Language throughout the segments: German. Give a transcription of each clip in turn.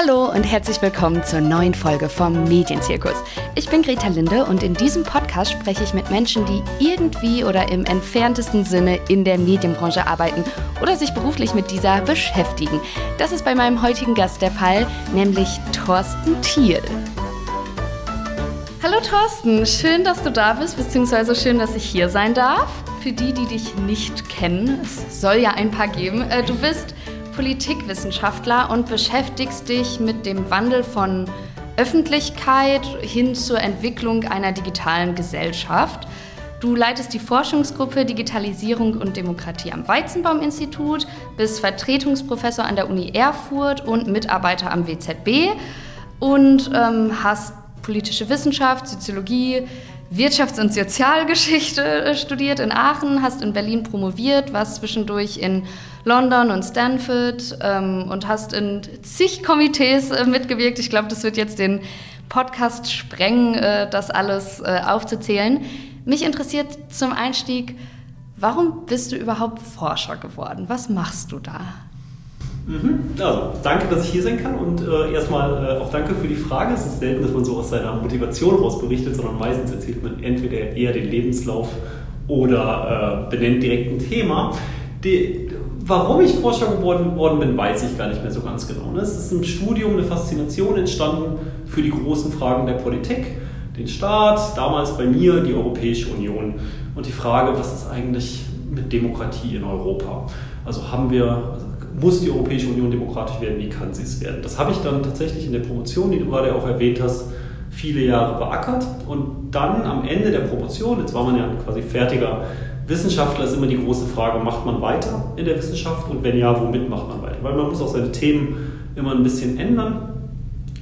Hallo und herzlich willkommen zur neuen Folge vom Medienzirkus. Ich bin Greta Linde und in diesem Podcast spreche ich mit Menschen, die irgendwie oder im entferntesten Sinne in der Medienbranche arbeiten oder sich beruflich mit dieser beschäftigen. Das ist bei meinem heutigen Gast der Fall, nämlich Thorsten Thiel. Hallo Thorsten, schön, dass du da bist, beziehungsweise schön, dass ich hier sein darf. Für die, die dich nicht kennen, es soll ja ein paar geben, äh, du bist Politikwissenschaftler und beschäftigst dich mit dem Wandel von Öffentlichkeit hin zur Entwicklung einer digitalen Gesellschaft. Du leitest die Forschungsgruppe Digitalisierung und Demokratie am Weizenbaum-Institut, bist Vertretungsprofessor an der Uni Erfurt und Mitarbeiter am WZB und ähm, hast politische Wissenschaft, Soziologie, Wirtschafts- und Sozialgeschichte äh, studiert in Aachen, hast in Berlin promoviert, warst zwischendurch in London und Stanford ähm, und hast in zig Komitees äh, mitgewirkt. Ich glaube, das wird jetzt den Podcast sprengen, äh, das alles äh, aufzuzählen. Mich interessiert zum Einstieg, warum bist du überhaupt Forscher geworden? Was machst du da? Mhm. Also, danke, dass ich hier sein kann und äh, erstmal äh, auch danke für die Frage. Es ist selten, dass man so aus seiner Motivation raus berichtet, sondern meistens erzählt man entweder eher den Lebenslauf oder äh, benennt direkt ein Thema. Die, warum ich Forscher geworden worden bin, weiß ich gar nicht mehr so ganz genau. Ne? Es ist im Studium eine Faszination entstanden für die großen Fragen der Politik, den Staat, damals bei mir die Europäische Union und die Frage, was ist eigentlich mit Demokratie in Europa? Also haben wir, also muss die Europäische Union demokratisch werden, wie kann sie es werden? Das habe ich dann tatsächlich in der Promotion, die du gerade auch erwähnt hast, viele Jahre beackert und dann am Ende der Promotion, jetzt war man ja quasi fertiger Wissenschaftler, ist immer die große Frage, macht man weiter in der Wissenschaft und wenn ja, womit macht man weiter? Weil man muss auch seine Themen immer ein bisschen ändern.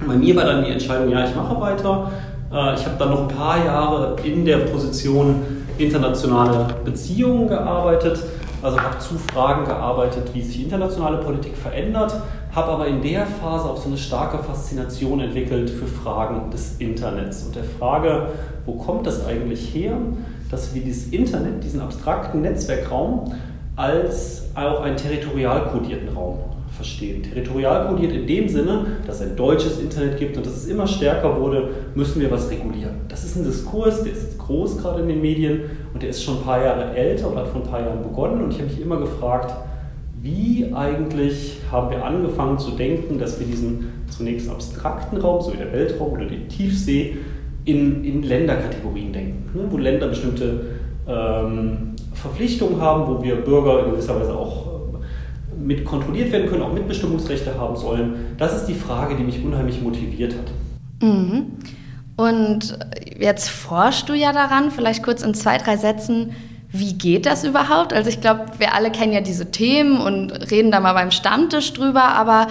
Bei mir war dann die Entscheidung, ja, ich mache weiter. Äh, ich habe dann noch ein paar Jahre in der Position internationale Beziehungen gearbeitet also habe zu Fragen gearbeitet, wie sich internationale Politik verändert, habe aber in der Phase auch so eine starke Faszination entwickelt für Fragen des Internets und der Frage, wo kommt das eigentlich her, dass wir dieses Internet, diesen abstrakten Netzwerkraum, als auch einen territorial kodierten Raum verstehen. Territorial kodiert in dem Sinne, dass es ein deutsches Internet gibt und dass es immer stärker wurde, müssen wir was regulieren. Das ist ein Diskurs, der ist groß gerade in den Medien und der ist schon ein paar Jahre älter und hat vor ein paar Jahren begonnen und ich habe mich immer gefragt, wie eigentlich haben wir angefangen zu denken, dass wir diesen zunächst abstrakten Raum, so wie der Weltraum oder die Tiefsee, in, in Länderkategorien denken, ne? wo Länder bestimmte ähm, Verpflichtungen haben, wo wir Bürger in gewisser Weise auch mit kontrolliert werden können, auch Mitbestimmungsrechte haben sollen. Das ist die Frage, die mich unheimlich motiviert hat. Mhm. Und jetzt forschst du ja daran, vielleicht kurz in zwei, drei Sätzen, wie geht das überhaupt? Also ich glaube, wir alle kennen ja diese Themen und reden da mal beim Stammtisch drüber, aber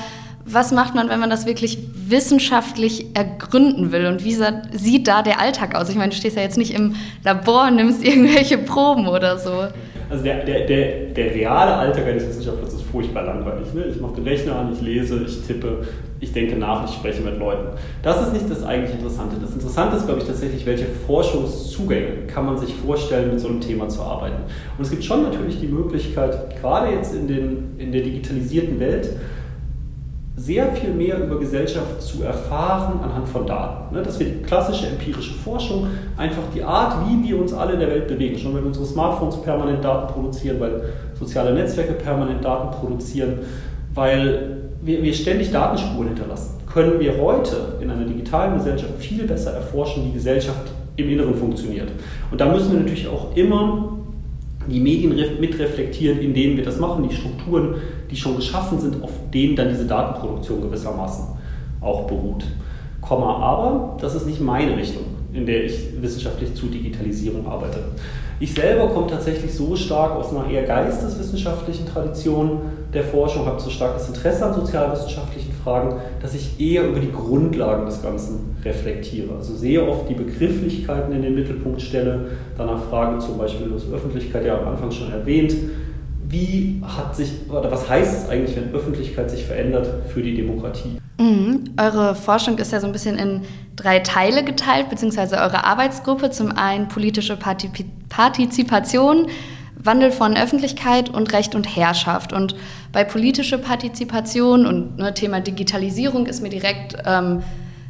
was macht man, wenn man das wirklich wissenschaftlich ergründen will? Und wie sieht da der Alltag aus? Ich meine, du stehst ja jetzt nicht im Labor, nimmst irgendwelche Proben oder so. Also der, der, der, der reale Alltag eines Wissenschaftlers ist furchtbar langweilig. Ne? Ich mache den Rechner an, ich lese, ich tippe, ich denke nach, ich spreche mit Leuten. Das ist nicht das eigentlich Interessante. Das Interessante ist, glaube ich, tatsächlich, welche Forschungszugänge kann man sich vorstellen, mit so einem Thema zu arbeiten. Und es gibt schon natürlich die Möglichkeit, gerade jetzt in, den, in der digitalisierten Welt, sehr viel mehr über Gesellschaft zu erfahren anhand von Daten. Ne? Dass wir die klassische empirische Forschung, einfach die Art, wie wir uns alle in der Welt bewegen, schon wenn unsere Smartphones permanent Daten produzieren, weil soziale Netzwerke permanent Daten produzieren, weil wir, wir ständig Datenspuren hinterlassen, können wir heute in einer digitalen Gesellschaft viel besser erforschen, wie Gesellschaft im Inneren funktioniert. Und da müssen wir natürlich auch immer die Medien mitreflektieren, in denen wir das machen, die Strukturen, die schon geschaffen sind, auf denen dann diese Datenproduktion gewissermaßen auch beruht. Komma, aber das ist nicht meine Richtung, in der ich wissenschaftlich zu Digitalisierung arbeite. Ich selber komme tatsächlich so stark aus einer eher geisteswissenschaftlichen Tradition der Forschung, habe so starkes Interesse an sozialwissenschaftlichen Fragen, dass ich eher über die Grundlagen des Ganzen reflektiere. Also sehr oft die Begrifflichkeiten in den Mittelpunkt stelle, danach frage zum Beispiel, das Öffentlichkeit ja am Anfang schon erwähnt, wie hat sich, oder was heißt es eigentlich, wenn Öffentlichkeit sich verändert für die Demokratie? Mhm. Eure Forschung ist ja so ein bisschen in drei Teile geteilt, beziehungsweise eure Arbeitsgruppe. Zum einen politische Partizipation, Wandel von Öffentlichkeit und Recht und Herrschaft. Und bei politischer Partizipation und ne, Thema Digitalisierung ist mir direkt ähm,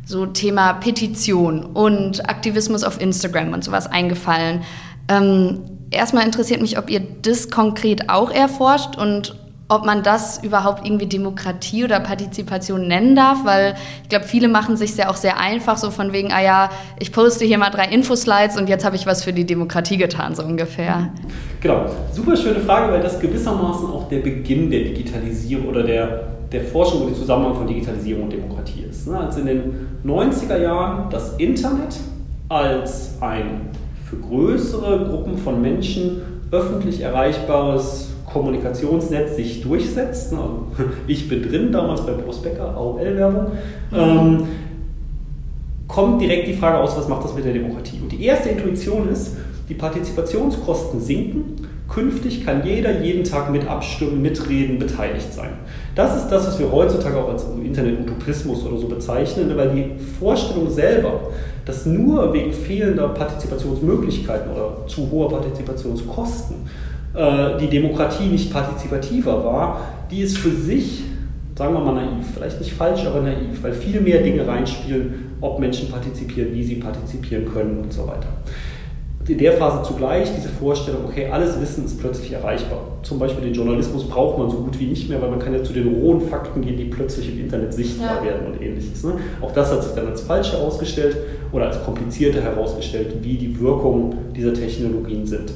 so Thema Petition und Aktivismus auf Instagram und sowas eingefallen. Ähm, erstmal interessiert mich, ob ihr das konkret auch erforscht und ob man das überhaupt irgendwie Demokratie oder Partizipation nennen darf, weil ich glaube, viele machen sich ja auch sehr einfach, so von wegen, ah ja, ich poste hier mal drei Infoslides und jetzt habe ich was für die Demokratie getan, so ungefähr. Genau, super schöne Frage, weil das gewissermaßen auch der Beginn der Digitalisierung oder der, der Forschung über den Zusammenhang von Digitalisierung und Demokratie ist. Ne? Als in den 90er Jahren das Internet als ein für größere Gruppen von Menschen öffentlich erreichbares Kommunikationsnetz sich durchsetzt. Also, ich bin drin, damals bei Prospeker, AOL-Werbung. Mhm. Ähm, kommt direkt die Frage aus, was macht das mit der Demokratie? Und die erste Intuition ist, die Partizipationskosten sinken. Künftig kann jeder jeden Tag mit abstimmen, mitreden, beteiligt sein. Das ist das, was wir heutzutage auch als Internet-Utopismus oder so bezeichnen, weil die Vorstellung selber, dass nur wegen fehlender Partizipationsmöglichkeiten oder zu hoher Partizipationskosten äh, die Demokratie nicht partizipativer war, die ist für sich, sagen wir mal naiv, vielleicht nicht falsch, aber naiv, weil viel mehr Dinge reinspielen, ob Menschen partizipieren, wie sie partizipieren können und so weiter. In der Phase zugleich diese Vorstellung, okay, alles Wissen ist plötzlich erreichbar. Zum Beispiel den Journalismus braucht man so gut wie nicht mehr, weil man kann ja zu den rohen Fakten gehen, die plötzlich im Internet sichtbar ja. werden und ähnliches. Ne? Auch das hat sich dann als falsch herausgestellt oder als komplizierter herausgestellt, wie die Wirkungen dieser Technologien sind.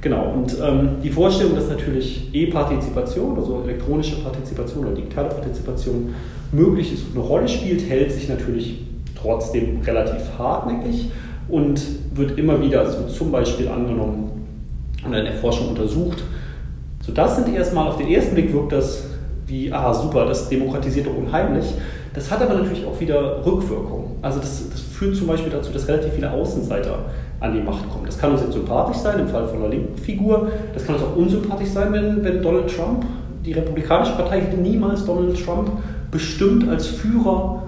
Genau, und ähm, die Vorstellung, dass natürlich E-Partizipation, also elektronische Partizipation oder digitale Partizipation möglich ist und eine Rolle spielt, hält sich natürlich trotzdem relativ hartnäckig und wird immer wieder, wird zum Beispiel angenommen und in der Forschung untersucht. So, das sind erstmal, auf den ersten Blick wirkt das wie, ah super, das demokratisiert doch unheimlich. Das hat aber natürlich auch wieder Rückwirkungen. Also das, das führt zum Beispiel dazu, dass relativ viele Außenseiter an die Macht kommen. Das kann uns jetzt sympathisch sein, im Fall von einer linken Figur. Das kann uns auch unsympathisch sein, wenn, wenn Donald Trump, die Republikanische Partei hätte niemals Donald Trump bestimmt als Führer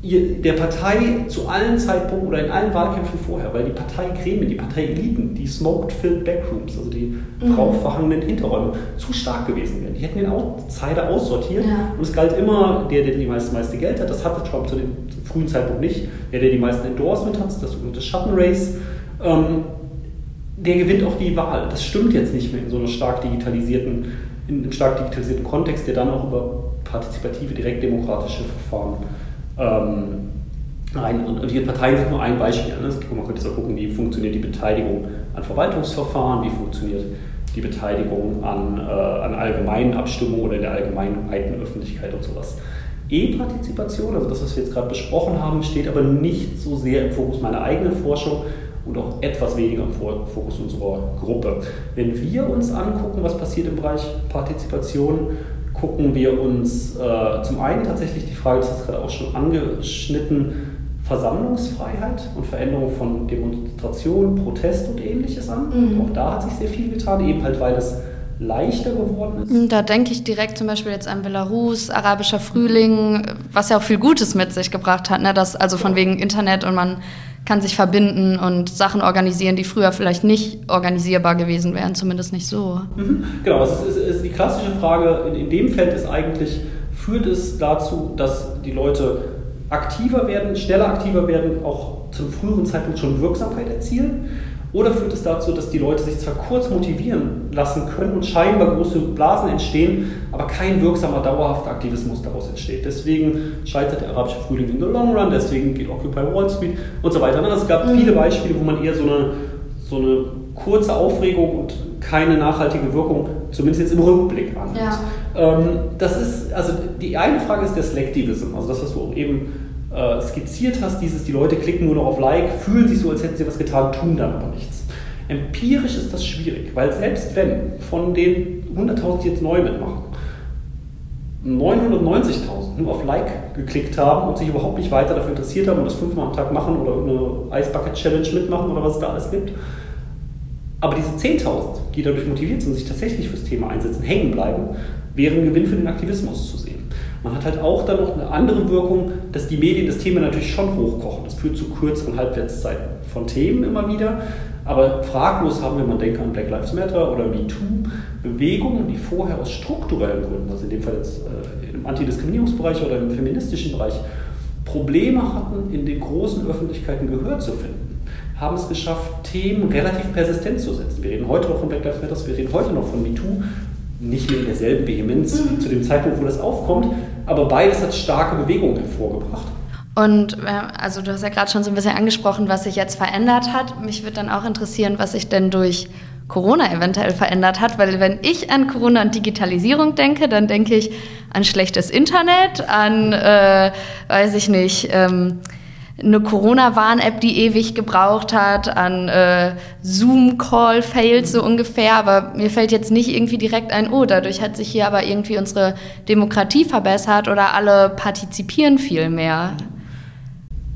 der Partei zu allen Zeitpunkten oder in allen Wahlkämpfen vorher, weil die Parteigremien, die Parteieliten, die smoked-filled Backrooms, also die mhm. rauchverhangenen Hinterräume, zu stark gewesen wären. Die hätten den Outsider aussortiert ja. und es galt immer, der, der die meiste, meiste Geld hat, das hatte Trump zu dem frühen Zeitpunkt nicht, der, der die meisten Endorsement hat, das sogenannte Schattenrace, ähm, der gewinnt auch die Wahl. Das stimmt jetzt nicht mehr in so einer stark digitalisierten, in einem stark digitalisierten Kontext, der dann auch über partizipative, direktdemokratische Verfahren ähm, ein, und die Parteien sind nur ein Beispiel. Ne? Man könnte jetzt auch gucken, wie funktioniert die Beteiligung an Verwaltungsverfahren, wie funktioniert die Beteiligung an, äh, an allgemeinen Abstimmungen oder in der allgemeinen weiten Öffentlichkeit und sowas. E-Partizipation, also das, was wir jetzt gerade besprochen haben, steht aber nicht so sehr im Fokus meiner eigenen Forschung und auch etwas weniger im Fokus unserer Gruppe. Wenn wir uns angucken, was passiert im Bereich Partizipation, gucken wir uns äh, zum einen tatsächlich die Frage, das hast du gerade auch schon angeschnitten, Versammlungsfreiheit und Veränderung von Demonstration, Protest und ähnliches an. Mhm. Auch da hat sich sehr viel getan, eben halt weil es leichter geworden ist. Da denke ich direkt zum Beispiel jetzt an Belarus, arabischer Frühling, was ja auch viel Gutes mit sich gebracht hat, ne? Das, also von wegen Internet und man kann sich verbinden und Sachen organisieren, die früher vielleicht nicht organisierbar gewesen wären, zumindest nicht so. Mhm. Genau, also es ist, ist, die klassische Frage in, in dem Feld ist eigentlich, führt es dazu, dass die Leute aktiver werden, schneller aktiver werden, auch zum früheren Zeitpunkt schon Wirksamkeit erzielen? Oder führt es dazu, dass die Leute sich zwar kurz motivieren lassen können und scheinbar große Blasen entstehen, aber kein wirksamer, dauerhafter Aktivismus daraus entsteht. Deswegen scheitert der arabische Frühling in the long run, deswegen geht Occupy Wall Street und so weiter. Also es gab viele Beispiele, wo man eher so eine, so eine kurze Aufregung und keine nachhaltige Wirkung, zumindest jetzt im Rückblick an. Ja. Ähm, das ist, also die eine Frage ist der Selectivism, also das, was du auch eben äh, skizziert hast, dieses, die Leute klicken nur noch auf Like, fühlen sich so, als hätten sie was getan, tun dann aber nichts. Empirisch ist das schwierig, weil selbst wenn von den 100.000, die jetzt neu mitmachen, 990.000 nur auf Like geklickt haben und sich überhaupt nicht weiter dafür interessiert haben und das fünfmal am Tag machen oder irgendeine Ice Bucket Challenge mitmachen oder was es da alles gibt. Aber diese 10.000, die dadurch motiviert sind, sich tatsächlich fürs Thema einsetzen, hängen bleiben, wären Gewinn für den Aktivismus zu sehen. Man hat halt auch dann noch eine andere Wirkung, dass die Medien das Thema natürlich schon hochkochen. Das führt zu kürzeren Halbwertszeiten von Themen immer wieder. Aber fraglos haben wir, man denke an Black Lives Matter oder MeToo, Bewegungen, die vorher aus strukturellen Gründen, also in dem Fall jetzt äh, im Antidiskriminierungsbereich oder im feministischen Bereich, Probleme hatten, in den großen Öffentlichkeiten Gehör zu finden, haben es geschafft, Themen relativ persistent zu setzen. Wir reden heute noch von Black Lives Matter, wir reden heute noch von MeToo, nicht mehr in derselben Vehemenz wie zu dem Zeitpunkt, wo das aufkommt, aber beides hat starke Bewegungen hervorgebracht. Und äh, also du hast ja gerade schon so ein bisschen angesprochen, was sich jetzt verändert hat. Mich würde dann auch interessieren, was sich denn durch Corona eventuell verändert hat, weil wenn ich an Corona und Digitalisierung denke, dann denke ich an schlechtes Internet, an, äh, weiß ich nicht, ähm, eine Corona-Warn-App, die ewig gebraucht hat, an äh, Zoom-Call-Fails so ungefähr. Aber mir fällt jetzt nicht irgendwie direkt ein, oh, dadurch hat sich hier aber irgendwie unsere Demokratie verbessert oder alle partizipieren viel mehr.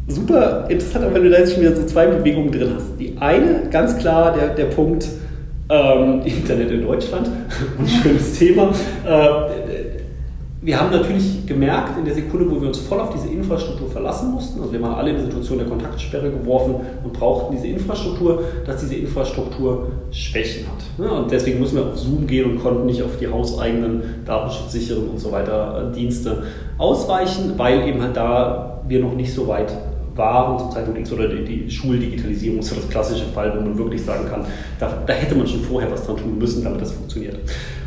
Super interessant, wenn du da jetzt schon wieder so zwei Bewegungen drin hast. Die eine, ganz klar, der, der Punkt, ähm, Internet in Deutschland, ein schönes Thema. Äh, wir haben natürlich gemerkt, in der Sekunde, wo wir uns voll auf diese Infrastruktur verlassen mussten, also wir waren alle in die Situation der Kontaktsperre geworfen und brauchten diese Infrastruktur, dass diese Infrastruktur Schwächen hat. Und deswegen mussten wir auf Zoom gehen und konnten nicht auf die hauseigenen, datenschutzsicheren und so weiter äh, Dienste ausweichen, weil eben halt da wir noch nicht so weit waren zum Zeitpunkt X oder die, Schuldigitalisierung ist ja das klassische Fall, wo man wirklich sagen kann, da, da, hätte man schon vorher was dran tun müssen, damit das funktioniert.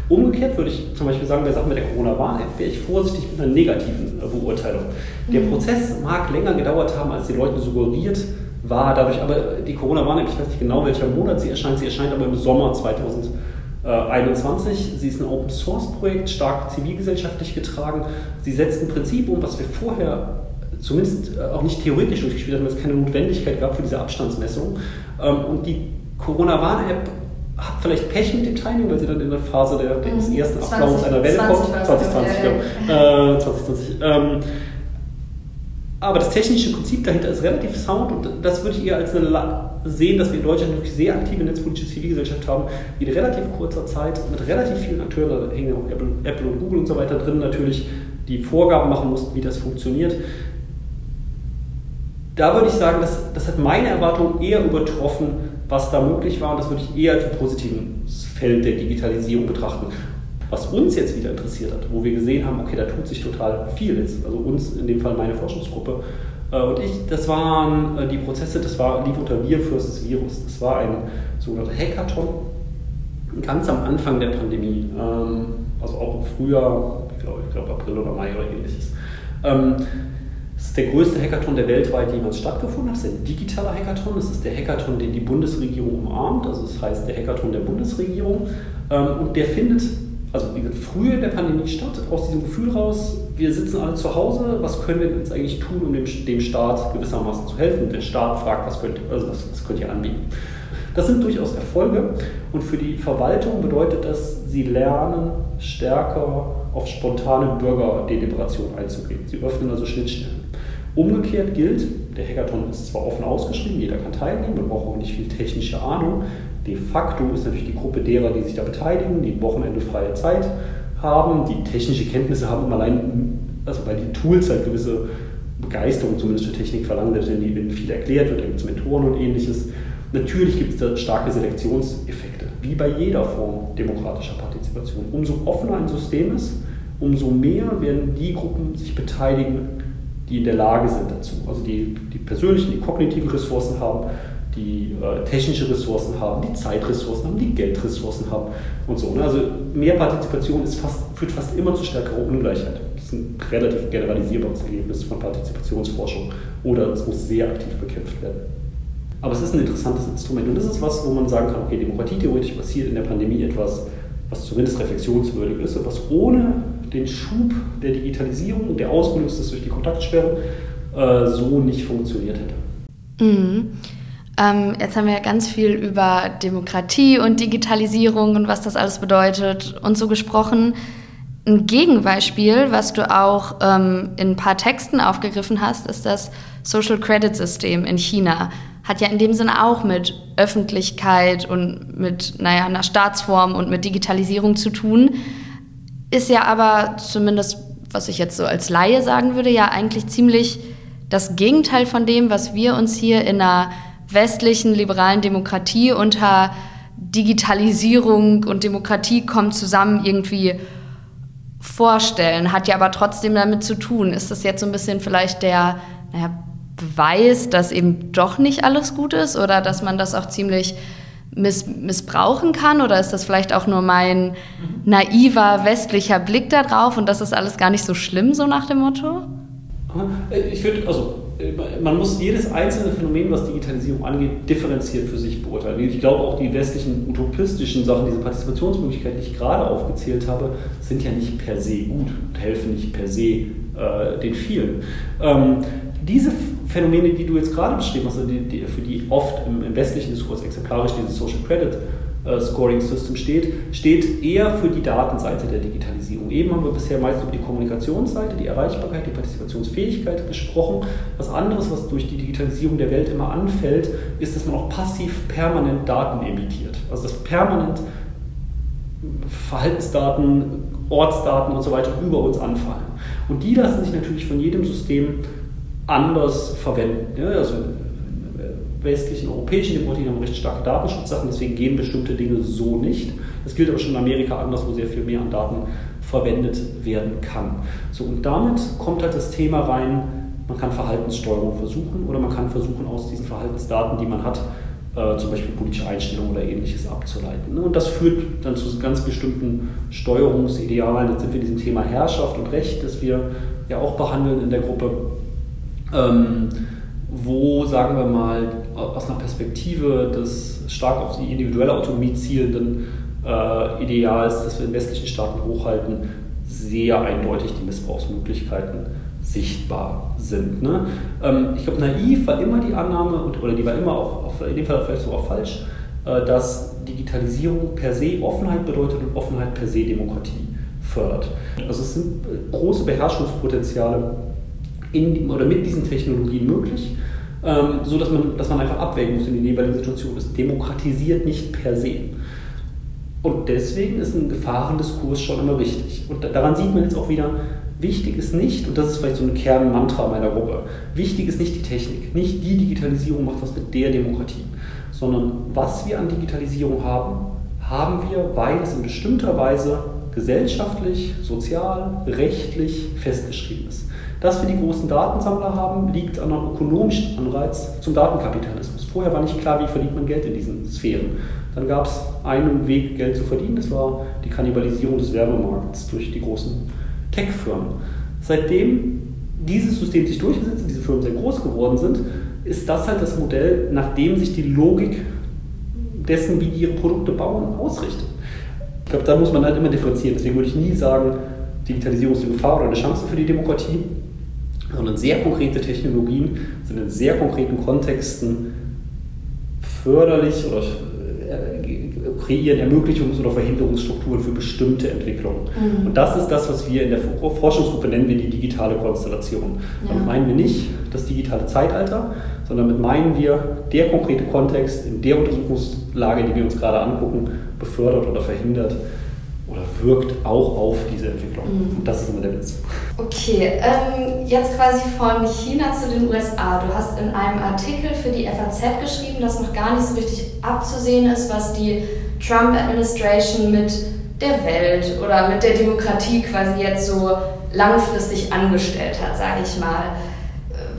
Umgekehrt würde ich zum Beispiel sagen, bei Sachen mit der Corona-Warn-App wäre ich vorsichtig mit einer negativen äh, Beurteilung. Der mhm. Prozess mag länger gedauert haben, als die Leute suggeriert war, dadurch aber die Corona-Warn-App, ich weiß nicht genau welcher Monat sie erscheint, sie erscheint aber im Sommer 2021. Sie ist ein Open-Source-Projekt, stark zivilgesellschaftlich getragen. Sie setzt ein Prinzip um, was wir vorher zumindest äh, auch nicht theoretisch durchgespielt haben, weil es keine Notwendigkeit gab für diese Abstandsmessung. Ähm, und die Corona-Warn-App hat vielleicht Pech mit dem Timing, weil sie dann in der Phase der, des mhm. ersten Abflaufs einer Welle 20, kommt. 2020, ja. Äh, 2020. Ähm, aber das technische Prinzip dahinter ist relativ sound und das würde ich eher als eine sehen, dass wir in Deutschland wirklich sehr aktive netzpolitische Zivilgesellschaft haben, die in relativ kurzer Zeit mit relativ vielen Akteuren, da hängen auch Apple, Apple und Google und so weiter drin natürlich, die Vorgaben machen mussten, wie das funktioniert da würde ich sagen, das, das hat meine Erwartungen eher übertroffen, was da möglich war. Und das würde ich eher als ein positives Feld der Digitalisierung betrachten. Was uns jetzt wieder interessiert hat, wo wir gesehen haben, okay, da tut sich total viel jetzt. Also uns, in dem Fall meine Forschungsgruppe äh, und ich, das waren äh, die Prozesse, das war, lief unter Wir versus Virus. Das war ein sogenannter Hackathon, ganz am Anfang der Pandemie. Ähm, also auch im Frühjahr, ich glaube, ich glaube April oder Mai oder ähnliches. Ähm, das ist der größte Hackathon, der weltweit jemals stattgefunden hat. Das ist ein digitaler Hackathon. Das ist der Hackathon, den die Bundesregierung umarmt. Also das heißt der Hackathon der Bundesregierung. Ähm, und der findet, also wie gesagt, früher in der Pandemie statt, aus diesem Gefühl raus, wir sitzen alle zu Hause, was können wir jetzt eigentlich tun, um dem, dem Staat gewissermaßen zu helfen? Und der Staat fragt, was könnt, also was, was könnt ihr anbieten? Das sind durchaus Erfolge und für die Verwaltung bedeutet das, sie lernen stärker auf spontane Bürgerdeliberation einzugehen. Sie öffnen also Schnittstellen. Umgekehrt gilt, der Hackathon ist zwar offen ausgeschrieben, jeder kann teilnehmen, man braucht auch nicht viel technische Ahnung. De facto ist natürlich die Gruppe derer, die sich da beteiligen, die Wochenende freie Zeit haben, die technische Kenntnisse haben, um allein, also weil die Tools halt gewisse Begeisterung zumindest für Technik verlangen, selbst wenn ihnen viel erklärt wird, da gibt es Mentoren und ähnliches. Natürlich gibt es da starke Selektionseffekte, wie bei jeder Form demokratischer Partizipation. Umso offener ein System ist, umso mehr werden die Gruppen sich beteiligen, die in der Lage sind dazu. Also die, die persönlichen, die kognitiven Ressourcen haben, die äh, technische Ressourcen haben, die Zeitressourcen haben, die Geldressourcen haben und so. Ne? Also mehr Partizipation fast, führt fast immer zu stärkerer Ungleichheit. Das ist ein relativ generalisierbares Ergebnis von Partizipationsforschung oder es muss sehr aktiv bekämpft werden. Aber es ist ein interessantes Instrument und das ist was, wo man sagen kann, okay, Demokratie theoretisch passiert in der Pandemie etwas, was zumindest reflexionswürdig ist und was ohne den Schub der Digitalisierung, der ausgelöst ist durch die Kontaktsperre, äh, so nicht funktioniert hätte. Mhm. Ähm, jetzt haben wir ja ganz viel über Demokratie und Digitalisierung und was das alles bedeutet und so gesprochen. Ein Gegenbeispiel, was du auch ähm, in ein paar Texten aufgegriffen hast, ist das Social Credit System in China. Hat ja in dem Sinne auch mit Öffentlichkeit und mit, naja, einer Staatsform und mit Digitalisierung zu tun. Ist ja aber zumindest, was ich jetzt so als Laie sagen würde, ja eigentlich ziemlich das Gegenteil von dem, was wir uns hier in einer westlichen liberalen Demokratie unter Digitalisierung und Demokratie kommen zusammen irgendwie vorstellen, hat ja aber trotzdem damit zu tun. Ist das jetzt so ein bisschen vielleicht der naja, Beweis, dass eben doch nicht alles gut ist oder dass man das auch ziemlich miss missbrauchen kann? Oder ist das vielleicht auch nur mein naiver westlicher Blick darauf und das ist alles gar nicht so schlimm, so nach dem Motto? Ich finde, also man muss jedes einzelne Phänomen, was Digitalisierung angeht, differenziert für sich beurteilen. Ich glaube auch die westlichen utopistischen Sachen, diese Partizipationsmöglichkeiten, die ich gerade aufgezählt habe, sind ja nicht per se gut und helfen nicht per se äh, den vielen. Ähm, diese Phänomene, die du jetzt gerade beschrieben hast, die, die, für die oft im, im westlichen Diskurs exemplarisch dieses Social Credit äh, Scoring System steht, steht eher für die Datenseite der Digitalisierung. Eben haben wir bisher meist über die Kommunikationsseite, die Erreichbarkeit, die Partizipationsfähigkeit gesprochen. Was anderes, was durch die Digitalisierung der Welt immer anfällt, ist, dass man auch passiv permanent Daten emittiert. Also dass permanent Verhaltensdaten, Ortsdaten und so weiter über uns anfallen. Und die lassen sich natürlich von jedem System anders verwenden. Ja, also westlichen europäischen Demokratien haben recht starke Datenschutzsachen, deswegen gehen bestimmte Dinge so nicht. Das gilt aber schon in Amerika anders, wo sehr viel mehr an Daten verwendet werden kann. So, und damit kommt halt das Thema rein, man kann Verhaltenssteuerung versuchen oder man kann versuchen, aus diesen Verhaltensdaten, die man hat, äh, zum Beispiel politische Einstellungen oder ähnliches abzuleiten. Ne? Und das führt dann zu ganz bestimmten Steuerungsidealen. Jetzt sind wir in diesem Thema Herrschaft und Recht, das wir ja auch behandeln in der Gruppe. Ähm, wo, sagen wir mal, aus einer Perspektive des stark auf die individuelle Autonomie zielenden äh, Ideals, das wir in westlichen Staaten hochhalten, sehr eindeutig die Missbrauchsmöglichkeiten sichtbar sind. Ne? Ähm, ich glaube, naiv war immer die Annahme, oder die war immer auch, in dem Fall vielleicht sogar falsch, äh, dass Digitalisierung per se Offenheit bedeutet und Offenheit per se Demokratie fördert. Also es sind äh, große Beherrschungspotenziale in, oder mit diesen Technologien möglich, ähm, so dass man, dass man einfach abwägen muss in die jeweilige Situation. Es demokratisiert nicht per se. Und deswegen ist ein Gefahrendiskurs schon immer wichtig. Und daran sieht man jetzt auch wieder, wichtig ist nicht, und das ist vielleicht so ein Kernmantra meiner Gruppe, wichtig ist nicht die Technik, nicht die Digitalisierung macht was mit der Demokratie, sondern was wir an Digitalisierung haben, haben wir, weil es in bestimmter Weise gesellschaftlich, sozial, rechtlich festgeschrieben ist. Dass wir die großen Datensammler haben, liegt an einem ökonomischen Anreiz zum Datenkapitalismus. Vorher war nicht klar, wie verdient man Geld in diesen Sphären. Dann gab es einen Weg, Geld zu verdienen, das war die Kannibalisierung des Werbemarkts durch die großen Tech-Firmen. Seitdem dieses System sich durchgesetzt und diese Firmen sehr groß geworden sind, ist das halt das Modell, nach dem sich die Logik dessen, wie die ihre Produkte bauen, ausrichtet. Ich glaube, da muss man halt immer differenzieren. Deswegen würde ich nie sagen, Digitalisierung ist eine Gefahr oder eine Chance für die Demokratie sondern sehr konkrete Technologien sind in sehr konkreten Kontexten förderlich oder äh, kreieren Ermöglichungs- oder Verhinderungsstrukturen für bestimmte Entwicklungen. Mhm. Und das ist das, was wir in der Forschungsgruppe nennen wir die digitale Konstellation. Ja. Damit meinen wir nicht das digitale Zeitalter, sondern damit meinen wir der konkrete Kontext in der Untersuchungslage, die wir uns gerade angucken, befördert oder verhindert oder wirkt auch auf diese Entwicklung. Mhm. Und das ist immer der Witz. Okay, ähm, jetzt quasi von China zu den USA. Du hast in einem Artikel für die FAZ geschrieben, dass noch gar nicht so richtig abzusehen ist, was die Trump-Administration mit der Welt oder mit der Demokratie quasi jetzt so langfristig angestellt hat, sage ich mal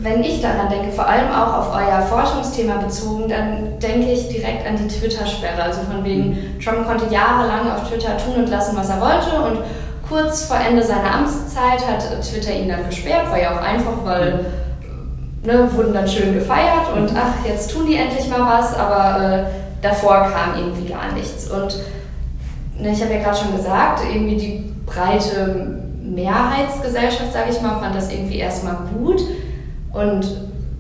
wenn ich daran denke, vor allem auch auf euer Forschungsthema bezogen, dann denke ich direkt an die Twitter-Sperre. Also von wegen, mhm. Trump konnte jahrelang auf Twitter tun und lassen, was er wollte und kurz vor Ende seiner Amtszeit hat Twitter ihn dann gesperrt, war ja auch einfach, weil ne, wurden dann schön gefeiert und ach, jetzt tun die endlich mal was, aber äh, davor kam irgendwie gar nichts. Und ne, ich habe ja gerade schon gesagt, irgendwie die breite Mehrheitsgesellschaft, sage ich mal, fand das irgendwie erstmal gut. Und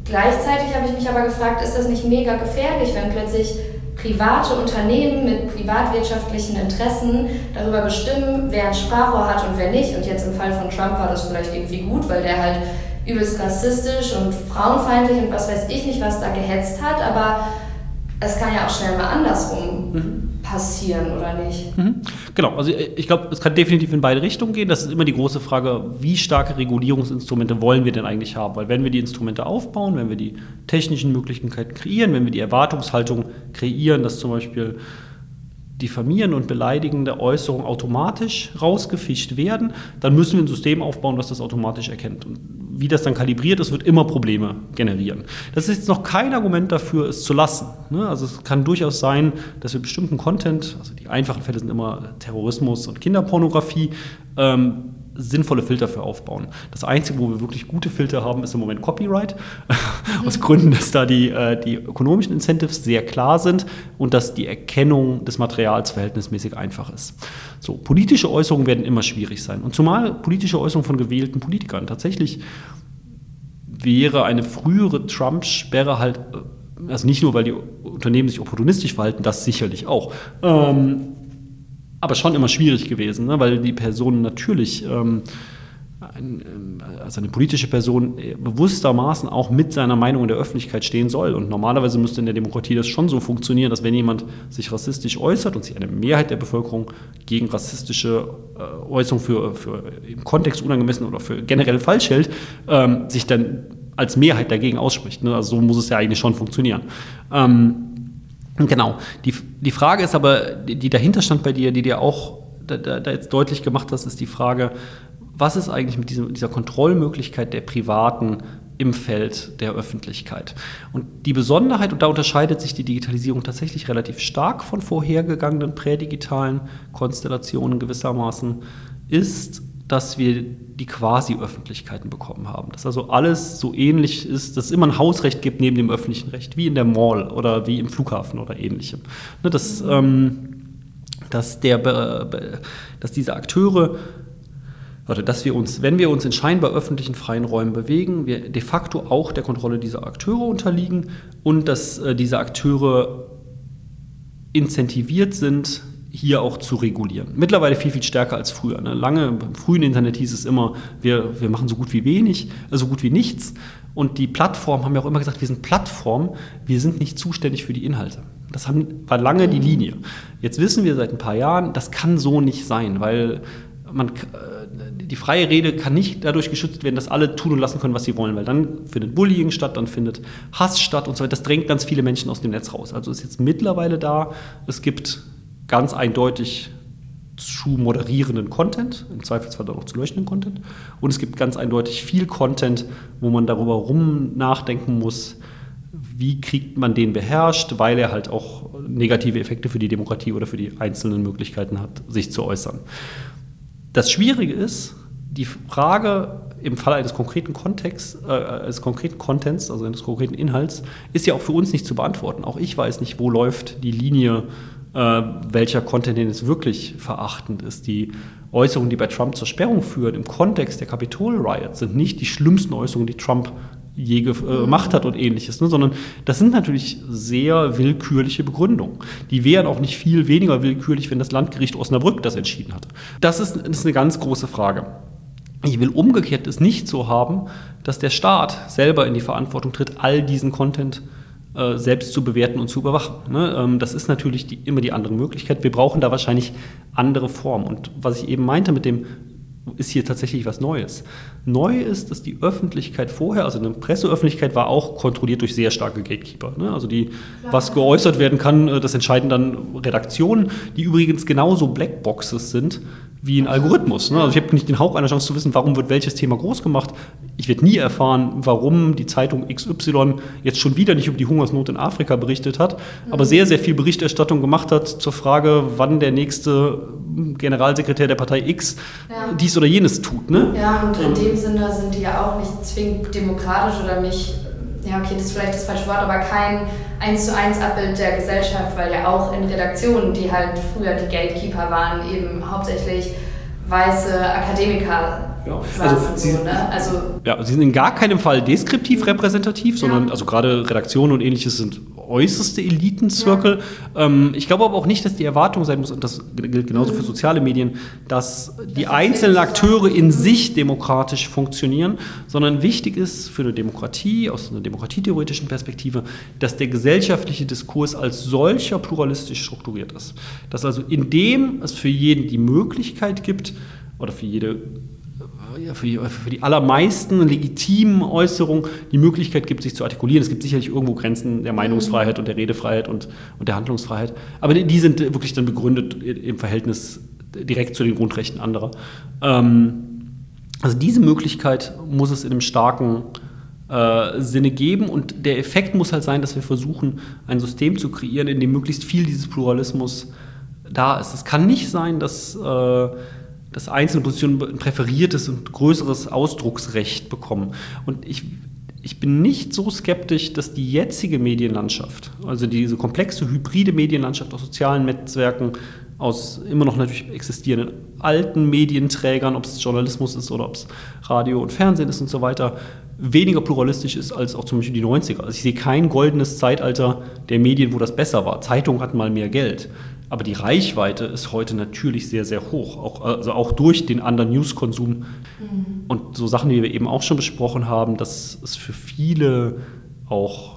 gleichzeitig habe ich mich aber gefragt, ist das nicht mega gefährlich, wenn plötzlich private Unternehmen mit privatwirtschaftlichen Interessen darüber bestimmen, wer ein Sprachrohr hat und wer nicht. Und jetzt im Fall von Trump war das vielleicht irgendwie gut, weil der halt übelst rassistisch und frauenfeindlich und was weiß ich nicht, was da gehetzt hat. Aber es kann ja auch schnell mal andersrum mhm. Passieren oder nicht? Mhm. Genau, also ich glaube, es kann definitiv in beide Richtungen gehen. Das ist immer die große Frage, wie starke Regulierungsinstrumente wollen wir denn eigentlich haben? Weil wenn wir die Instrumente aufbauen, wenn wir die technischen Möglichkeiten kreieren, wenn wir die Erwartungshaltung kreieren, dass zum Beispiel diffamierende und beleidigende Äußerungen automatisch rausgefischt werden, dann müssen wir ein System aufbauen, das das automatisch erkennt. Und wie das dann kalibriert ist, wird immer Probleme generieren. Das ist jetzt noch kein Argument dafür, es zu lassen. Ne? Also es kann durchaus sein, dass wir bestimmten Content, also die einfachen Fälle sind immer Terrorismus und Kinderpornografie, ähm, sinnvolle Filter für aufbauen. Das Einzige, wo wir wirklich gute Filter haben, ist im Moment Copyright. Aus Gründen, dass da die, äh, die ökonomischen Incentives sehr klar sind und dass die Erkennung des Materials verhältnismäßig einfach ist. So, politische Äußerungen werden immer schwierig sein. Und zumal politische Äußerungen von gewählten Politikern tatsächlich wäre eine frühere Trump-Sperre halt, äh, also nicht nur, weil die Unternehmen sich opportunistisch verhalten, das sicherlich auch, ähm, aber schon immer schwierig gewesen, ne? weil die Person natürlich, ähm, ein, ähm, also eine politische Person, äh, bewusstermaßen auch mit seiner Meinung in der Öffentlichkeit stehen soll. Und normalerweise müsste in der Demokratie das schon so funktionieren, dass wenn jemand sich rassistisch äußert und sich eine Mehrheit der Bevölkerung gegen rassistische äh, Äußerungen für, für im Kontext unangemessen oder für generell falsch hält, ähm, sich dann als Mehrheit dagegen ausspricht. Ne? Also so muss es ja eigentlich schon funktionieren. Ähm, Genau. Die, die Frage ist aber, die dahinter stand bei dir, die dir auch da, da jetzt deutlich gemacht hast, ist die Frage, was ist eigentlich mit diesem, dieser Kontrollmöglichkeit der Privaten im Feld der Öffentlichkeit? Und die Besonderheit, und da unterscheidet sich die Digitalisierung tatsächlich relativ stark von vorhergegangenen prädigitalen Konstellationen gewissermaßen, ist, dass wir die Quasi-Öffentlichkeiten bekommen haben. Dass also alles so ähnlich ist, dass es immer ein Hausrecht gibt neben dem öffentlichen Recht, wie in der Mall oder wie im Flughafen oder ähnlichem. Ne, dass, ähm, dass, der, dass diese Akteure oder dass wir uns, wenn wir uns in scheinbar öffentlichen freien Räumen bewegen, wir de facto auch der Kontrolle dieser Akteure unterliegen und dass äh, diese Akteure incentiviert sind, hier auch zu regulieren. Mittlerweile viel, viel stärker als früher. Ne? Lange im frühen Internet hieß es immer, wir, wir machen so gut wie wenig, äh, so gut wie nichts. Und die Plattformen haben ja auch immer gesagt, wir sind Plattform, wir sind nicht zuständig für die Inhalte. Das haben, war lange die Linie. Jetzt wissen wir seit ein paar Jahren, das kann so nicht sein, weil man, äh, die freie Rede kann nicht dadurch geschützt werden, dass alle tun und lassen können, was sie wollen, weil dann findet Bullying statt, dann findet Hass statt und so weiter. Das drängt ganz viele Menschen aus dem Netz raus. Also ist jetzt mittlerweile da, es gibt ganz eindeutig zu moderierenden Content, im Zweifelsfall dann auch zu leuchtenden Content. Und es gibt ganz eindeutig viel Content, wo man darüber rum nachdenken muss, wie kriegt man den beherrscht, weil er halt auch negative Effekte für die Demokratie oder für die einzelnen Möglichkeiten hat, sich zu äußern. Das Schwierige ist, die Frage im Fall eines konkreten Kontexts, äh, eines konkreten Contents, also eines konkreten Inhalts, ist ja auch für uns nicht zu beantworten. Auch ich weiß nicht, wo läuft die Linie äh, welcher Content denn jetzt wirklich verachtend ist. Die Äußerungen, die bei Trump zur Sperrung führen, im Kontext der Capitol-Riots, sind nicht die schlimmsten Äußerungen, die Trump je äh, gemacht hat und ähnliches, ne, sondern das sind natürlich sehr willkürliche Begründungen. Die wären auch nicht viel weniger willkürlich, wenn das Landgericht Osnabrück das entschieden hatte. Das ist, das ist eine ganz große Frage. Ich will umgekehrt es nicht so haben, dass der Staat selber in die Verantwortung tritt, all diesen Content äh, selbst zu bewerten und zu überwachen. Ne? Ähm, das ist natürlich die, immer die andere Möglichkeit. Wir brauchen da wahrscheinlich andere Formen. Und was ich eben meinte mit dem, ist hier tatsächlich was Neues. Neu ist, dass die Öffentlichkeit vorher, also eine Presseöffentlichkeit war auch kontrolliert durch sehr starke Gatekeeper. Ne? Also die, was geäußert werden kann, äh, das entscheiden dann Redaktionen, die übrigens genauso Blackboxes sind wie ein Algorithmus. Ne? Also ich habe nicht den Hauch einer Chance zu wissen, warum wird welches Thema groß gemacht. Ich werde nie erfahren, warum die Zeitung XY jetzt schon wieder nicht über die Hungersnot in Afrika berichtet hat, aber mhm. sehr, sehr viel Berichterstattung gemacht hat zur Frage, wann der nächste Generalsekretär der Partei X ja. dies oder jenes tut. Ne? Ja, und in dem Sinne sind die ja auch nicht zwingend demokratisch oder nicht ja, okay, das ist vielleicht das falsche Wort, aber kein eins zu eins Abbild der Gesellschaft, weil ja auch in Redaktionen, die halt früher die Gatekeeper waren, eben hauptsächlich weiße Akademiker ja. Also, sie, so, ne? also, ja, sie sind in gar keinem Fall deskriptiv repräsentativ, sondern ja. also gerade Redaktionen und ähnliches sind äußerste Elitenzirkel. Ja. Ähm, ich glaube aber auch nicht, dass die Erwartung sein muss, und das gilt genauso für soziale Medien, dass die das einzelnen Akteure in sich demokratisch funktionieren, sondern wichtig ist für eine Demokratie, aus einer demokratietheoretischen Perspektive, dass der gesellschaftliche Diskurs als solcher pluralistisch strukturiert ist. Dass also indem es für jeden die Möglichkeit gibt, oder für jede für die, für die allermeisten legitimen Äußerungen die Möglichkeit gibt, sich zu artikulieren. Es gibt sicherlich irgendwo Grenzen der Meinungsfreiheit und der Redefreiheit und, und der Handlungsfreiheit. Aber die sind wirklich dann begründet im Verhältnis direkt zu den Grundrechten anderer. Ähm, also diese Möglichkeit muss es in einem starken äh, Sinne geben und der Effekt muss halt sein, dass wir versuchen, ein System zu kreieren, in dem möglichst viel dieses Pluralismus da ist. Es kann nicht sein, dass äh, dass einzelne Positionen ein präferiertes und größeres Ausdrucksrecht bekommen. Und ich, ich bin nicht so skeptisch, dass die jetzige Medienlandschaft, also diese komplexe hybride Medienlandschaft aus sozialen Netzwerken, aus immer noch natürlich existierenden alten Medienträgern, ob es Journalismus ist oder ob es Radio und Fernsehen ist und so weiter, weniger pluralistisch ist als auch zum Beispiel die 90er. Also ich sehe kein goldenes Zeitalter der Medien, wo das besser war. Zeitungen hatten mal mehr Geld. Aber die Reichweite ist heute natürlich sehr, sehr hoch, auch, also auch durch den anderen News-Konsum. Mhm. Und so Sachen, die wir eben auch schon besprochen haben, dass es für viele auch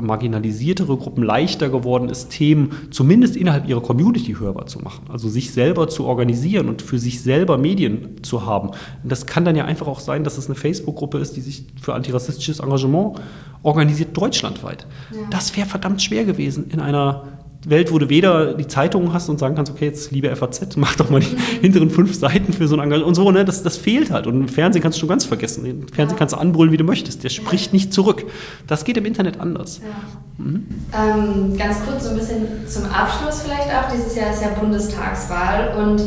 marginalisiertere Gruppen leichter geworden ist, Themen zumindest innerhalb ihrer Community hörbar zu machen. Also sich selber zu organisieren und für sich selber Medien zu haben. Und das kann dann ja einfach auch sein, dass es eine Facebook-Gruppe ist, die sich für antirassistisches Engagement organisiert deutschlandweit. Ja. Das wäre verdammt schwer gewesen in einer Welt, wo du weder die Zeitungen hast und sagen kannst, okay, jetzt liebe FAZ, mach doch mal die hinteren fünf Seiten für so ein Engagement und so, ne? Das, das fehlt halt. Und im Fernsehen kannst du schon ganz vergessen. Im Fernsehen kannst du anbrüllen, wie du möchtest. Der spricht nicht zurück. Das geht im Internet anders. Ja. Mhm. Ähm, ganz kurz so ein bisschen zum Abschluss vielleicht auch. Dieses Jahr ist ja Bundestagswahl und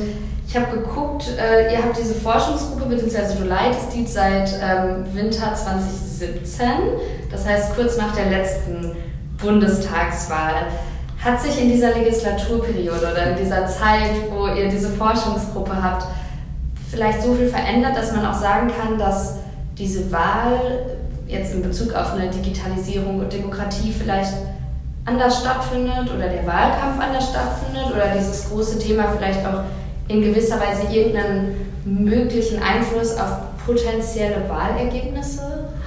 ich habe geguckt, äh, ihr habt diese Forschungsgruppe, beziehungsweise du leitest die seit ähm, Winter 2017, das heißt kurz nach der letzten Bundestagswahl. Hat sich in dieser Legislaturperiode oder in dieser Zeit, wo ihr diese Forschungsgruppe habt, vielleicht so viel verändert, dass man auch sagen kann, dass diese Wahl jetzt in Bezug auf eine Digitalisierung und Demokratie vielleicht anders stattfindet oder der Wahlkampf anders stattfindet oder dieses große Thema vielleicht auch in gewisser Weise irgendeinen möglichen Einfluss auf potenzielle Wahlergebnisse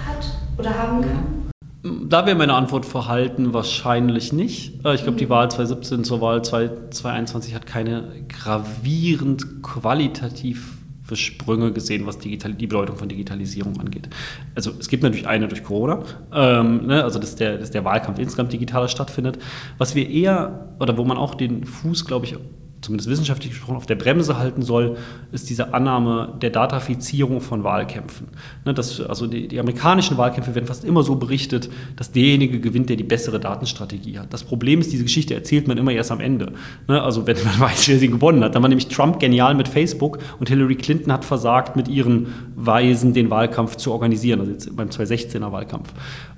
hat oder haben kann? Da wäre meine Antwort verhalten, wahrscheinlich nicht. Äh, ich glaube, die Wahl 2017 zur Wahl 2021 hat keine gravierend qualitativ Sprünge gesehen, was digital, die Bedeutung von Digitalisierung angeht. Also es gibt natürlich eine durch Corona, ähm, ne, also dass der, dass der Wahlkampf insgesamt digitaler stattfindet. Was wir eher, oder wo man auch den Fuß, glaube ich, zumindest wissenschaftlich gesprochen, auf der Bremse halten soll, ist diese Annahme der Datafizierung von Wahlkämpfen. Ne, das, also die, die, amerikanischen Wahlkämpfe werden fast immer so berichtet, dass derjenige gewinnt, der die bessere Datenstrategie hat. Das Problem ist, diese Geschichte erzählt man immer erst am Ende. Ne, also wenn man weiß, wer sie gewonnen hat. Dann war nämlich Trump genial mit Facebook und Hillary Clinton hat versagt, mit ihren Weisen den Wahlkampf zu organisieren, also jetzt beim 2016er Wahlkampf.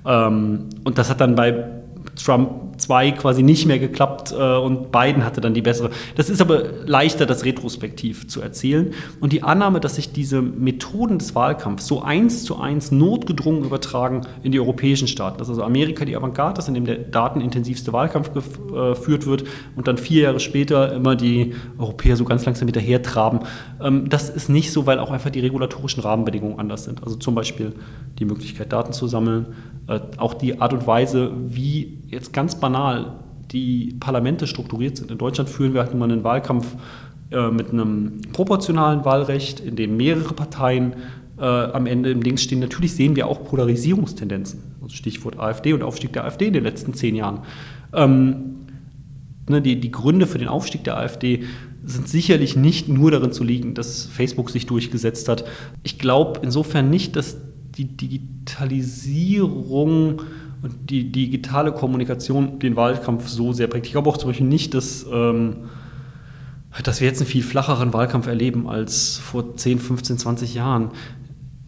Ähm, und das hat dann bei Trump 2 quasi nicht mehr geklappt äh, und Biden hatte dann die bessere. Das ist aber leichter, das retrospektiv zu erzählen. Und die Annahme, dass sich diese Methoden des Wahlkampfs so eins zu eins notgedrungen übertragen in die europäischen Staaten, dass also Amerika die Avantgarde ist, in dem der datenintensivste Wahlkampf geführt äh, wird und dann vier Jahre später immer die Europäer so ganz langsam hinterher traben. Ähm, das ist nicht so, weil auch einfach die regulatorischen Rahmenbedingungen anders sind. Also zum Beispiel die Möglichkeit, Daten zu sammeln, äh, auch die Art und Weise, wie jetzt ganz banal die Parlamente strukturiert sind. In Deutschland führen wir halt immer einen Wahlkampf äh, mit einem proportionalen Wahlrecht, in dem mehrere Parteien äh, am Ende im Dings stehen. Natürlich sehen wir auch Polarisierungstendenzen. Also Stichwort AfD und Aufstieg der AfD in den letzten zehn Jahren. Ähm, ne, die, die Gründe für den Aufstieg der AfD sind sicherlich nicht nur darin zu liegen, dass Facebook sich durchgesetzt hat. Ich glaube insofern nicht, dass die Digitalisierung und die digitale Kommunikation den Wahlkampf so sehr prägt. Ich glaube auch zum Beispiel nicht, dass, ähm, dass wir jetzt einen viel flacheren Wahlkampf erleben als vor 10, 15, 20 Jahren.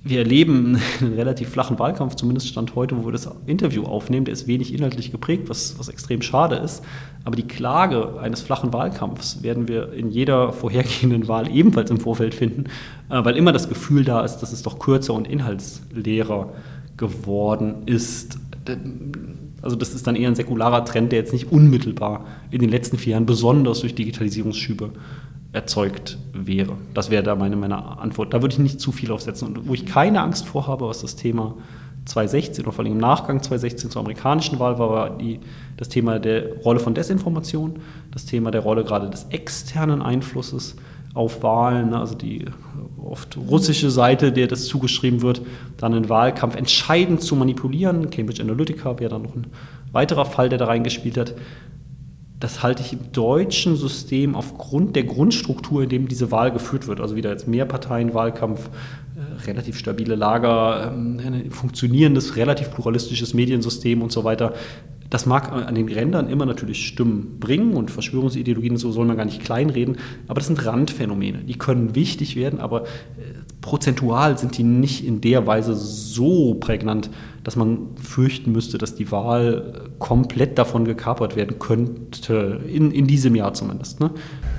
Wir erleben einen relativ flachen Wahlkampf, zumindest Stand heute, wo wir das Interview aufnehmen. Der ist wenig inhaltlich geprägt, was, was extrem schade ist. Aber die Klage eines flachen Wahlkampfs werden wir in jeder vorhergehenden Wahl ebenfalls im Vorfeld finden, äh, weil immer das Gefühl da ist, dass es doch kürzer und inhaltsleerer geworden ist Also das ist dann eher ein säkularer Trend, der jetzt nicht unmittelbar in den letzten vier Jahren besonders durch Digitalisierungsschübe erzeugt wäre. Das wäre da meine, meine Antwort. Da würde ich nicht zu viel aufsetzen. Und wo ich keine Angst vor habe, was das Thema 2016 oder vor allem im Nachgang 2016 zur amerikanischen Wahl war, war die, das Thema der Rolle von Desinformation, das Thema der Rolle gerade des externen Einflusses auf Wahlen, ne, also die oft russische Seite, der das zugeschrieben wird, dann einen Wahlkampf entscheidend zu manipulieren. Cambridge Analytica wäre dann noch ein weiterer Fall, der da reingespielt hat. Das halte ich im deutschen System aufgrund der Grundstruktur, in dem diese Wahl geführt wird, also wieder jetzt Mehrparteienwahlkampf, äh, relativ stabile Lager, ähm, ein funktionierendes, relativ pluralistisches Mediensystem und so weiter, das mag an den Rändern immer natürlich Stimmen bringen und Verschwörungsideologien so soll man gar nicht kleinreden, aber das sind Randphänomene. Die können wichtig werden, aber äh, prozentual sind die nicht in der Weise so prägnant, dass man fürchten müsste, dass die Wahl komplett davon gekapert werden könnte, in, in diesem Jahr zumindest. Ne?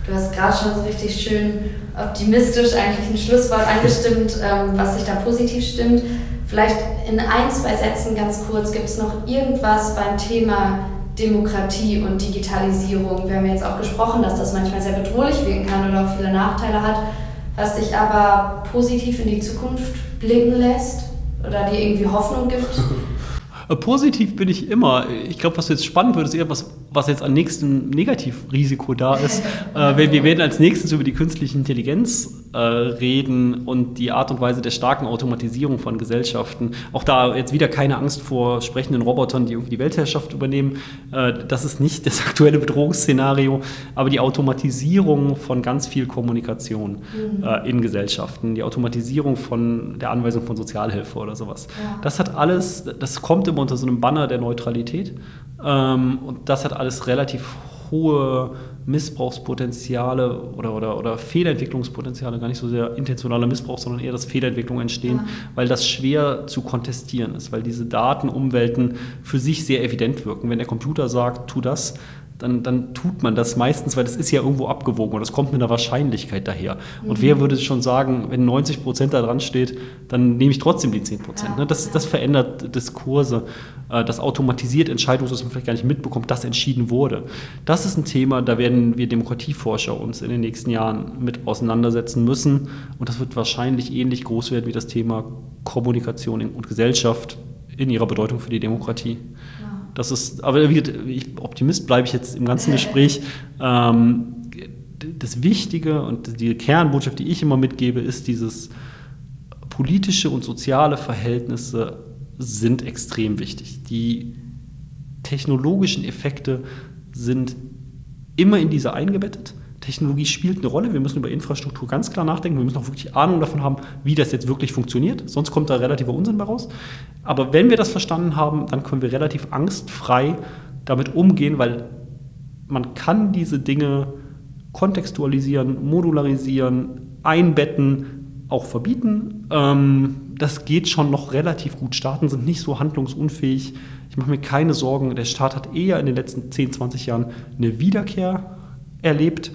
Du hast gerade schon so richtig schön optimistisch eigentlich ein Schlusswort angestimmt, ähm, was sich da positiv stimmt. Vielleicht in ein, zwei Sätzen ganz kurz, gibt es noch irgendwas beim Thema Demokratie und Digitalisierung? Wir haben jetzt auch gesprochen, dass das manchmal sehr bedrohlich wirken kann oder auch viele Nachteile hat, was dich aber positiv in die Zukunft blicken lässt oder dir irgendwie Hoffnung gibt? Positiv bin ich immer. Ich glaube, was jetzt spannend wird, ist eher was, was jetzt an nächstem Negativrisiko da ist. äh, wir, wir werden als nächstes über die künstliche Intelligenz äh, reden und die Art und Weise der starken Automatisierung von Gesellschaften. Auch da jetzt wieder keine Angst vor sprechenden Robotern, die irgendwie die Weltherrschaft übernehmen. Äh, das ist nicht das aktuelle Bedrohungsszenario, aber die Automatisierung von ganz viel Kommunikation mhm. äh, in Gesellschaften, die Automatisierung von der Anweisung von Sozialhilfe oder sowas. Ja. Das hat alles, das kommt immer unter so einem Banner der Neutralität ähm, und das hat alles relativ hohe Missbrauchspotenziale oder, oder, oder Fehlentwicklungspotenziale, gar nicht so sehr intentionaler Missbrauch, sondern eher, dass Fehlentwicklungen entstehen, ja. weil das schwer zu kontestieren ist, weil diese Datenumwelten für sich sehr evident wirken. Wenn der Computer sagt, tu das, dann, dann tut man das meistens, weil das ist ja irgendwo abgewogen und das kommt mit einer Wahrscheinlichkeit daher. Mhm. Und wer würde schon sagen, wenn 90 Prozent da dran steht, dann nehme ich trotzdem die 10 Prozent. Ja. Das, das verändert Diskurse, äh, das automatisiert Entscheidungen, dass man vielleicht gar nicht mitbekommt, dass entschieden wurde. Das ist ein Thema, da werden wir Demokratieforscher uns in den nächsten Jahren mit auseinandersetzen müssen und das wird wahrscheinlich ähnlich groß werden wie das Thema Kommunikation und Gesellschaft in ihrer Bedeutung für die Demokratie. Das ist, aber wie ich, Optimist bleibe ich jetzt im ganzen Gespräch. Ähm, das Wichtige und die Kernbotschaft, die ich immer mitgebe, ist dieses politische und soziale Verhältnisse sind extrem wichtig. Die technologischen Effekte sind immer in diese eingebettet. Technologie spielt eine Rolle. Wir müssen über Infrastruktur ganz klar nachdenken. Wir müssen auch wirklich Ahnung davon haben, wie das jetzt wirklich funktioniert. Sonst kommt da relativer Unsinn bei raus. Aber wenn wir das verstanden haben, dann können wir relativ angstfrei damit umgehen, weil man kann diese Dinge kontextualisieren, modularisieren, einbetten, auch verbieten. Ähm, das geht schon noch relativ gut. Staaten sind nicht so handlungsunfähig. Ich mache mir keine Sorgen. Der Staat hat eher in den letzten 10, 20 Jahren eine Wiederkehr erlebt.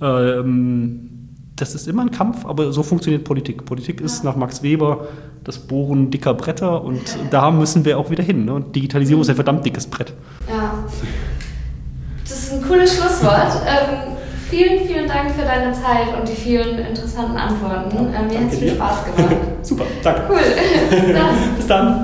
Ähm, das ist immer ein Kampf, aber so funktioniert Politik. Politik ist nach Max Weber das Bohren dicker Bretter und da müssen wir auch wieder hin. Ne? Und Digitalisierung ist ein verdammt dickes Brett. Ja, das ist ein cooles Schlusswort. Ähm, vielen, vielen Dank für deine Zeit und die vielen interessanten Antworten. Ja, ähm, mir hat es viel Spaß gemacht. Super, danke. Cool. Bis dann. Bis dann.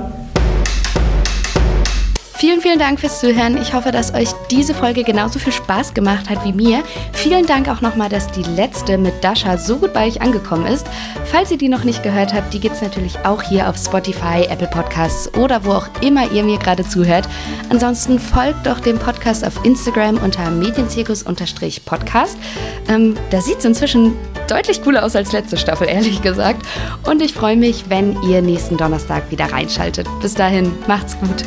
Vielen, vielen Dank fürs Zuhören. Ich hoffe, dass euch diese Folge genauso viel Spaß gemacht hat wie mir. Vielen Dank auch nochmal, dass die letzte mit Dasha so gut bei euch angekommen ist. Falls ihr die noch nicht gehört habt, die gibt es natürlich auch hier auf Spotify, Apple Podcasts oder wo auch immer ihr mir gerade zuhört. Ansonsten folgt doch dem Podcast auf Instagram unter medienzirkus-podcast. Ähm, da sieht es inzwischen deutlich cooler aus als letzte Staffel, ehrlich gesagt. Und ich freue mich, wenn ihr nächsten Donnerstag wieder reinschaltet. Bis dahin, macht's gut.